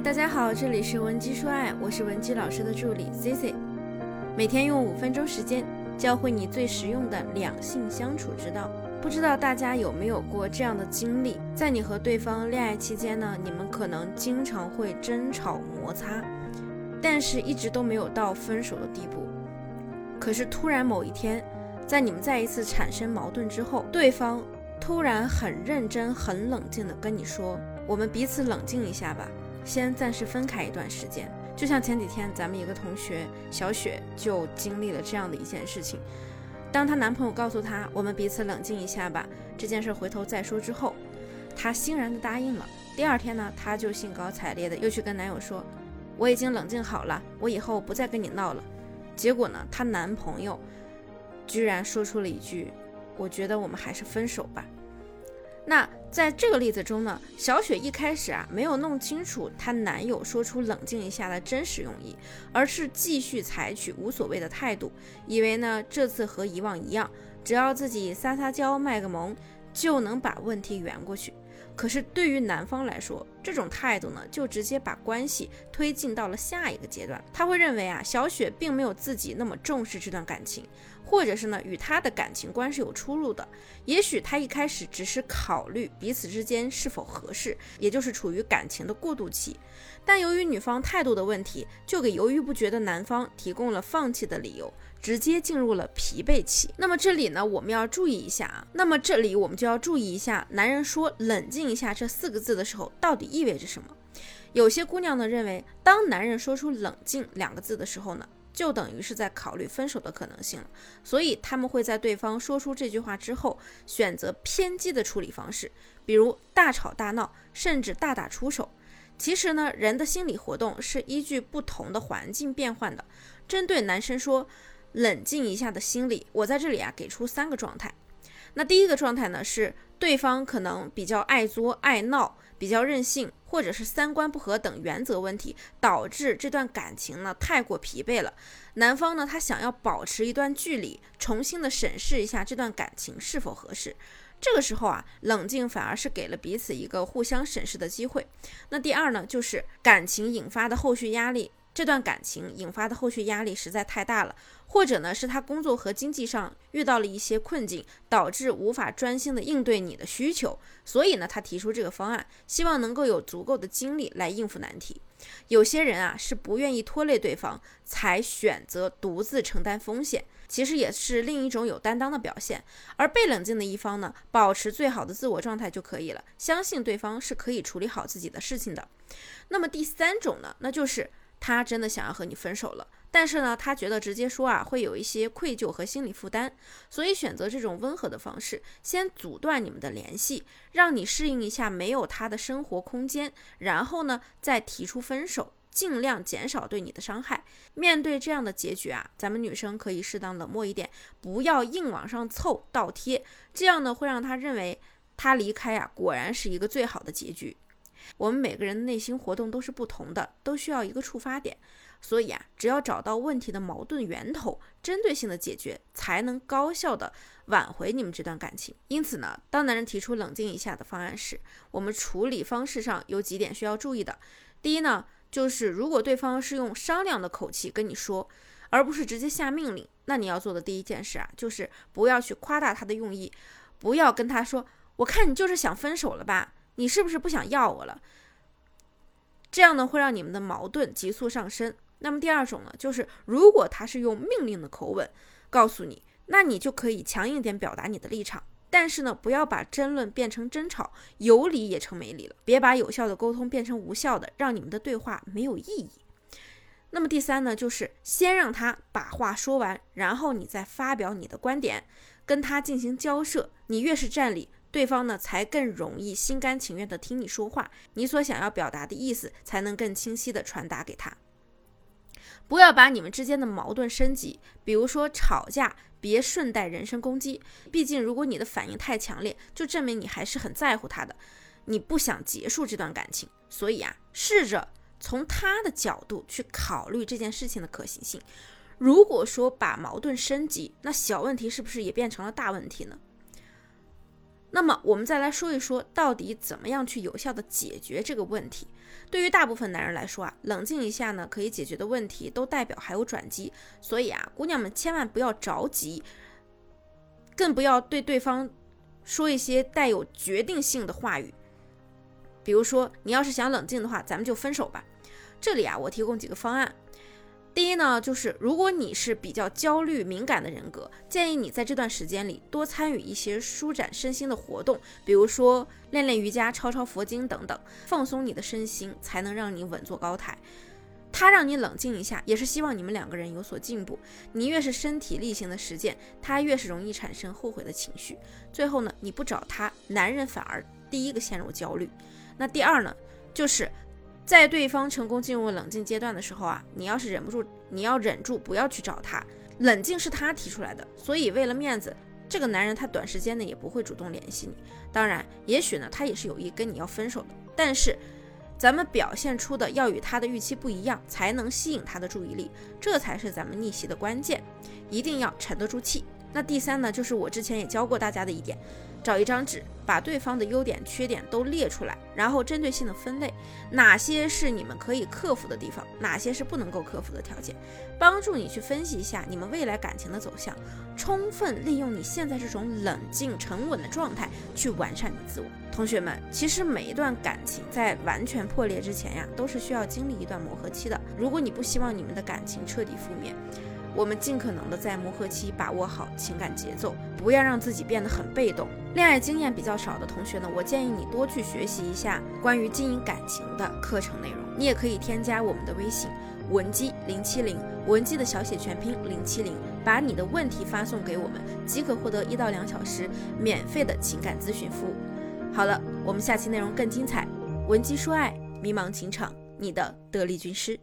大家好，这里是文姬说爱，我是文姬老师的助理 Cici，每天用五分钟时间教会你最实用的两性相处之道。不知道大家有没有过这样的经历，在你和对方恋爱期间呢，你们可能经常会争吵摩擦，但是一直都没有到分手的地步。可是突然某一天，在你们再一次产生矛盾之后，对方突然很认真、很冷静地跟你说：“我们彼此冷静一下吧。”先暂时分开一段时间，就像前几天咱们一个同学小雪就经历了这样的一件事情。当她男朋友告诉她“我们彼此冷静一下吧，这件事回头再说”之后，她欣然的答应了。第二天呢，她就兴高采烈的又去跟男友说：“我已经冷静好了，我以后不再跟你闹了。”结果呢，她男朋友居然说出了一句：“我觉得我们还是分手吧。”那在这个例子中呢，小雪一开始啊没有弄清楚她男友说出冷静一下的真实用意，而是继续采取无所谓的态度，以为呢这次和以往一样，只要自己撒撒娇卖个萌，就能把问题圆过去。可是对于男方来说，这种态度呢，就直接把关系推进到了下一个阶段。他会认为啊，小雪并没有自己那么重视这段感情。或者是呢，与他的感情观是有出入的。也许他一开始只是考虑彼此之间是否合适，也就是处于感情的过渡期。但由于女方态度的问题，就给犹豫不决的男方提供了放弃的理由，直接进入了疲惫期。那么这里呢，我们要注意一下啊。那么这里我们就要注意一下，男人说“冷静一下”这四个字的时候，到底意意味着什么？有些姑娘呢认为，当男人说出“冷静”两个字的时候呢。就等于是在考虑分手的可能性了，所以他们会在对方说出这句话之后，选择偏激的处理方式，比如大吵大闹，甚至大打出手。其实呢，人的心理活动是依据不同的环境变换的。针对男生说冷静一下的心理，我在这里啊给出三个状态。那第一个状态呢是对方可能比较爱作爱闹。比较任性，或者是三观不合等原则问题，导致这段感情呢太过疲惫了。男方呢，他想要保持一段距离，重新的审视一下这段感情是否合适。这个时候啊，冷静反而是给了彼此一个互相审视的机会。那第二呢，就是感情引发的后续压力。这段感情引发的后续压力实在太大了，或者呢是他工作和经济上遇到了一些困境，导致无法专心的应对你的需求，所以呢他提出这个方案，希望能够有足够的精力来应付难题。有些人啊是不愿意拖累对方，才选择独自承担风险，其实也是另一种有担当的表现。而被冷静的一方呢，保持最好的自我状态就可以了，相信对方是可以处理好自己的事情的。那么第三种呢，那就是。他真的想要和你分手了，但是呢，他觉得直接说啊会有一些愧疚和心理负担，所以选择这种温和的方式，先阻断你们的联系，让你适应一下没有他的生活空间，然后呢再提出分手，尽量减少对你的伤害。面对这样的结局啊，咱们女生可以适当冷漠一点，不要硬往上凑倒贴，这样呢会让他认为他离开啊果然是一个最好的结局。我们每个人的内心活动都是不同的，都需要一个触发点，所以啊，只要找到问题的矛盾源头，针对性的解决，才能高效的挽回你们这段感情。因此呢，当男人提出冷静一下的方案时，我们处理方式上有几点需要注意的。第一呢，就是如果对方是用商量的口气跟你说，而不是直接下命令，那你要做的第一件事啊，就是不要去夸大他的用意，不要跟他说，我看你就是想分手了吧。你是不是不想要我了？这样呢会让你们的矛盾急速上升。那么第二种呢，就是如果他是用命令的口吻告诉你，那你就可以强硬点表达你的立场，但是呢，不要把争论变成争吵，有理也成没理了。别把有效的沟通变成无效的，让你们的对话没有意义。那么第三呢，就是先让他把话说完，然后你再发表你的观点，跟他进行交涉。你越是占理。对方呢，才更容易心甘情愿地听你说话，你所想要表达的意思才能更清晰地传达给他。不要把你们之间的矛盾升级，比如说吵架，别顺带人身攻击。毕竟，如果你的反应太强烈，就证明你还是很在乎他的，你不想结束这段感情。所以啊，试着从他的角度去考虑这件事情的可行性。如果说把矛盾升级，那小问题是不是也变成了大问题呢？那么我们再来说一说，到底怎么样去有效的解决这个问题？对于大部分男人来说啊，冷静一下呢，可以解决的问题都代表还有转机。所以啊，姑娘们千万不要着急，更不要对对方说一些带有决定性的话语。比如说，你要是想冷静的话，咱们就分手吧。这里啊，我提供几个方案。第一呢，就是如果你是比较焦虑敏感的人格，建议你在这段时间里多参与一些舒展身心的活动，比如说练练瑜伽、抄抄佛经等等，放松你的身心，才能让你稳坐高台。他让你冷静一下，也是希望你们两个人有所进步。你越是身体力行的实践，他越是容易产生后悔的情绪。最后呢，你不找他，男人反而第一个陷入焦虑。那第二呢，就是。在对方成功进入冷静阶段的时候啊，你要是忍不住，你要忍住，不要去找他。冷静是他提出来的，所以为了面子，这个男人他短时间内也不会主动联系你。当然，也许呢，他也是有意跟你要分手的。但是，咱们表现出的要与他的预期不一样，才能吸引他的注意力，这才是咱们逆袭的关键。一定要沉得住气。那第三呢，就是我之前也教过大家的一点。找一张纸，把对方的优点、缺点都列出来，然后针对性的分类，哪些是你们可以克服的地方，哪些是不能够克服的条件，帮助你去分析一下你们未来感情的走向，充分利用你现在这种冷静沉稳的状态去完善你自我。同学们，其实每一段感情在完全破裂之前呀，都是需要经历一段磨合期的。如果你不希望你们的感情彻底覆灭，我们尽可能的在磨合期把握好情感节奏，不要让自己变得很被动。恋爱经验比较少的同学呢，我建议你多去学习一下关于经营感情的课程内容。你也可以添加我们的微信文姬零七零，文姬的小写全拼零七零，把你的问题发送给我们，即可获得一到两小时免费的情感咨询服务。好了，我们下期内容更精彩，文姬说爱，迷茫情场，你的得力军师。